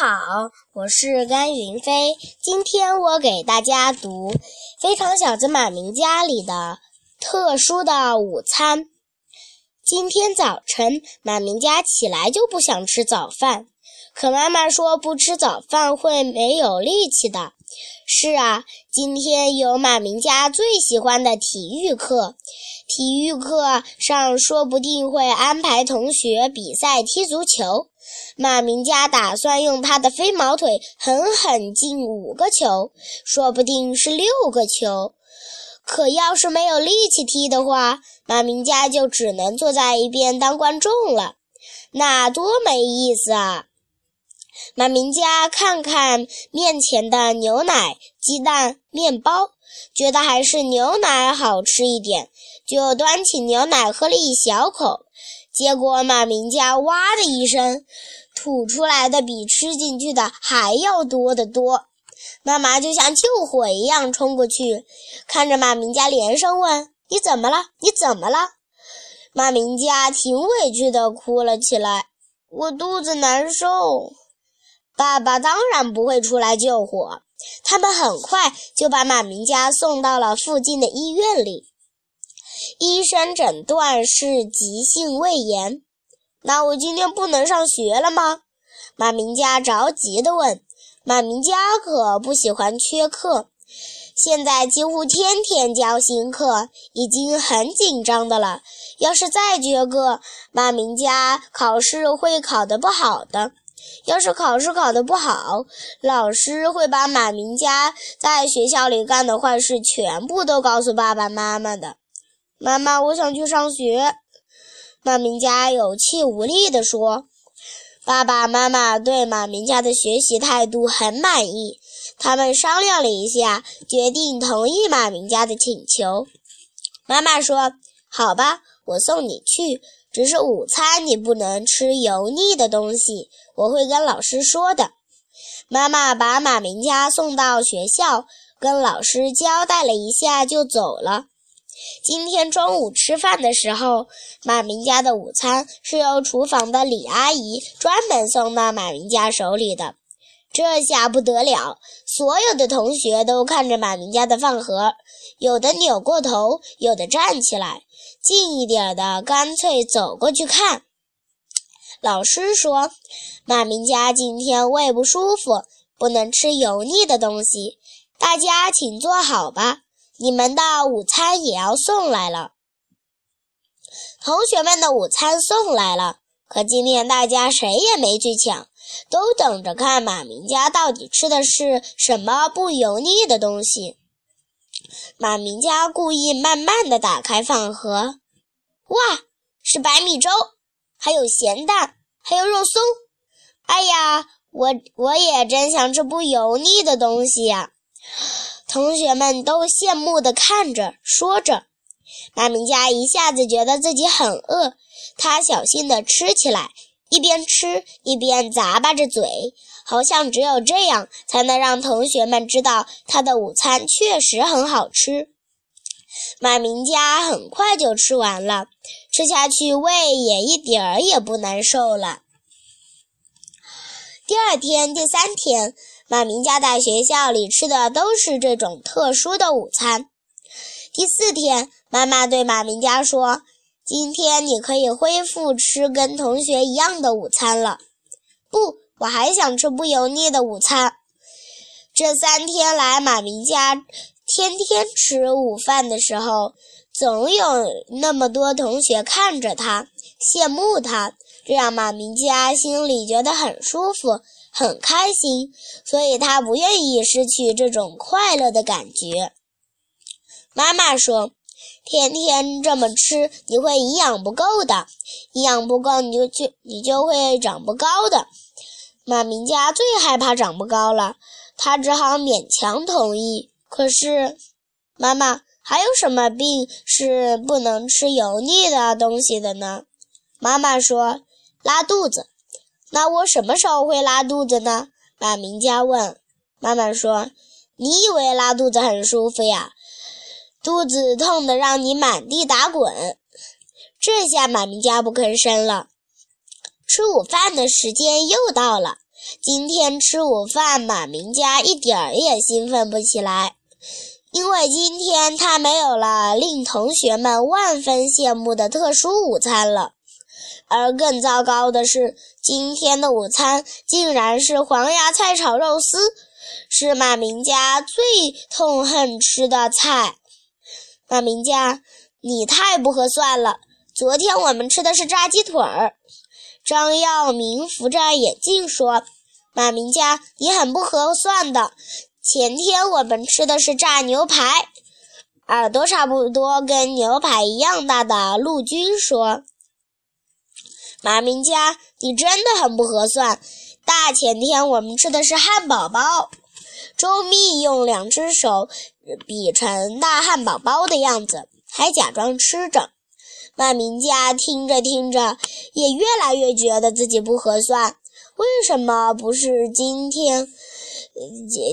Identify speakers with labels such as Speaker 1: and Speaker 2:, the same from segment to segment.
Speaker 1: 好，我是甘云飞。今天我给大家读《非常小子马明家》里的特殊的午餐。今天早晨，马明家起来就不想吃早饭，可妈妈说不吃早饭会没有力气的。是啊，今天有马明家最喜欢的体育课，体育课上说不定会安排同学比赛踢足球。马明家打算用他的飞毛腿狠狠进五个球，说不定是六个球。可要是没有力气踢的话，马明家就只能坐在一边当观众了，那多没意思啊！马明家看看面前的牛奶、鸡蛋、面包，觉得还是牛奶好吃一点，就端起牛奶喝了一小口。结果马明家哇的一声，吐出来的比吃进去的还要多得多。妈妈就像救火一样冲过去，看着马明家，连声问：“你怎么了？你怎么了？”马明家挺委屈的哭了起来：“我肚子难受。”爸爸当然不会出来救火，他们很快就把马明家送到了附近的医院里。医生诊断是急性胃炎，那我今天不能上学了吗？马明家着急地问。马明家可不喜欢缺课，现在几乎天天教新课，已经很紧张的了。要是再缺课，马明家考试会考得不好的。要是考试考得不好，老师会把马明家在学校里干的坏事全部都告诉爸爸妈妈的。妈妈，我想去上学。马明家有气无力地说：“爸爸妈妈对马明家的学习态度很满意，他们商量了一下，决定同意马明家的请求。”妈妈说：“好吧，我送你去，只是午餐你不能吃油腻的东西，我会跟老师说的。”妈妈把马明家送到学校，跟老师交代了一下，就走了。今天中午吃饭的时候，马明家的午餐是由厨房的李阿姨专门送到马明家手里的。这下不得了，所有的同学都看着马明家的饭盒，有的扭过头，有的站起来，近一点的干脆走过去看。老师说，马明家今天胃不舒服，不能吃油腻的东西，大家请坐好吧。你们的午餐也要送来了，同学们的午餐送来了，可今天大家谁也没去抢，都等着看马明家到底吃的是什么不油腻的东西。马明家故意慢慢的打开饭盒，哇，是白米粥，还有咸蛋，还有肉松。哎呀，我我也真想吃不油腻的东西呀。同学们都羡慕地看着，说着。马明家一下子觉得自己很饿，他小心地吃起来，一边吃一边咂巴着嘴，好像只有这样才能让同学们知道他的午餐确实很好吃。马明家很快就吃完了，吃下去胃也一点儿也不难受了。第二天、第三天。马明家在学校里吃的都是这种特殊的午餐。第四天，妈妈对马明家说：“今天你可以恢复吃跟同学一样的午餐了。”不，我还想吃不油腻的午餐。这三天来，马明家天天吃午饭的时候，总有那么多同学看着他，羡慕他，这让马明家心里觉得很舒服。很开心，所以他不愿意失去这种快乐的感觉。妈妈说：“天天这么吃，你会营养不够的，营养不够，你就就你就会长不高的。”马明家最害怕长不高了，他只好勉强同意。可是，妈妈还有什么病是不能吃油腻的东西的呢？妈妈说：“拉肚子。”那我什么时候会拉肚子呢？马明佳问。妈妈说：“你以为拉肚子很舒服呀？肚子痛得让你满地打滚。”这下马明佳不吭声了。吃午饭的时间又到了，今天吃午饭，马明佳一点儿也兴奋不起来，因为今天他没有了令同学们万分羡慕的特殊午餐了。而更糟糕的是，今天的午餐竟然是黄芽菜炒肉丝，是马明家最痛恨吃的菜。马明家，你太不合算了！昨天我们吃的是炸鸡腿儿。张耀明扶着眼镜说：“马明家，你很不合算的。前天我们吃的是炸牛排。”耳朵差不多跟牛排一样大的陆军说：“马明佳，你真的很不合算。大前天我们吃的是汉堡包。”周密用两只手比成大汉堡包的样子，还假装吃着。马明佳听着听着，也越来越觉得自己不合算。为什么不是今天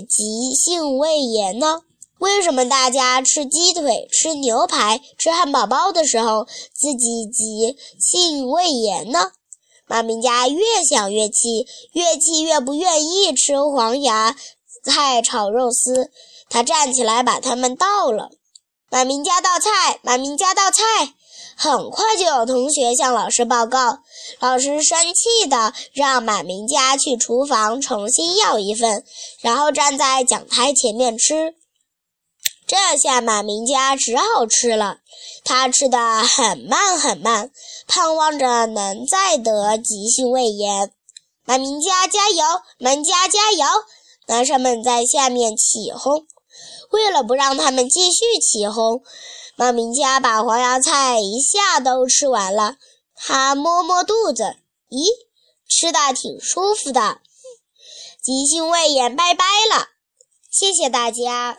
Speaker 1: 急性胃炎呢？为什么大家吃鸡腿、吃牛排、吃汉堡包的时候，自己急性胃炎呢？马明家越想越气，越气越不愿意吃黄芽菜炒肉丝。他站起来把它们倒了。马明家倒菜，马明家倒菜。很快就有同学向老师报告，老师生气的让马明家去厨房重新要一份，然后站在讲台前面吃。这下马明家只好吃了，他吃的很慢很慢，盼望着能再得急性胃炎。马明家加油，马家加油！男生们在下面起哄。为了不让他们继续起哄。马明家把黄芽菜一下都吃完了，他摸摸肚子，咦，吃的挺舒服的。急性胃炎拜拜了，谢谢大家。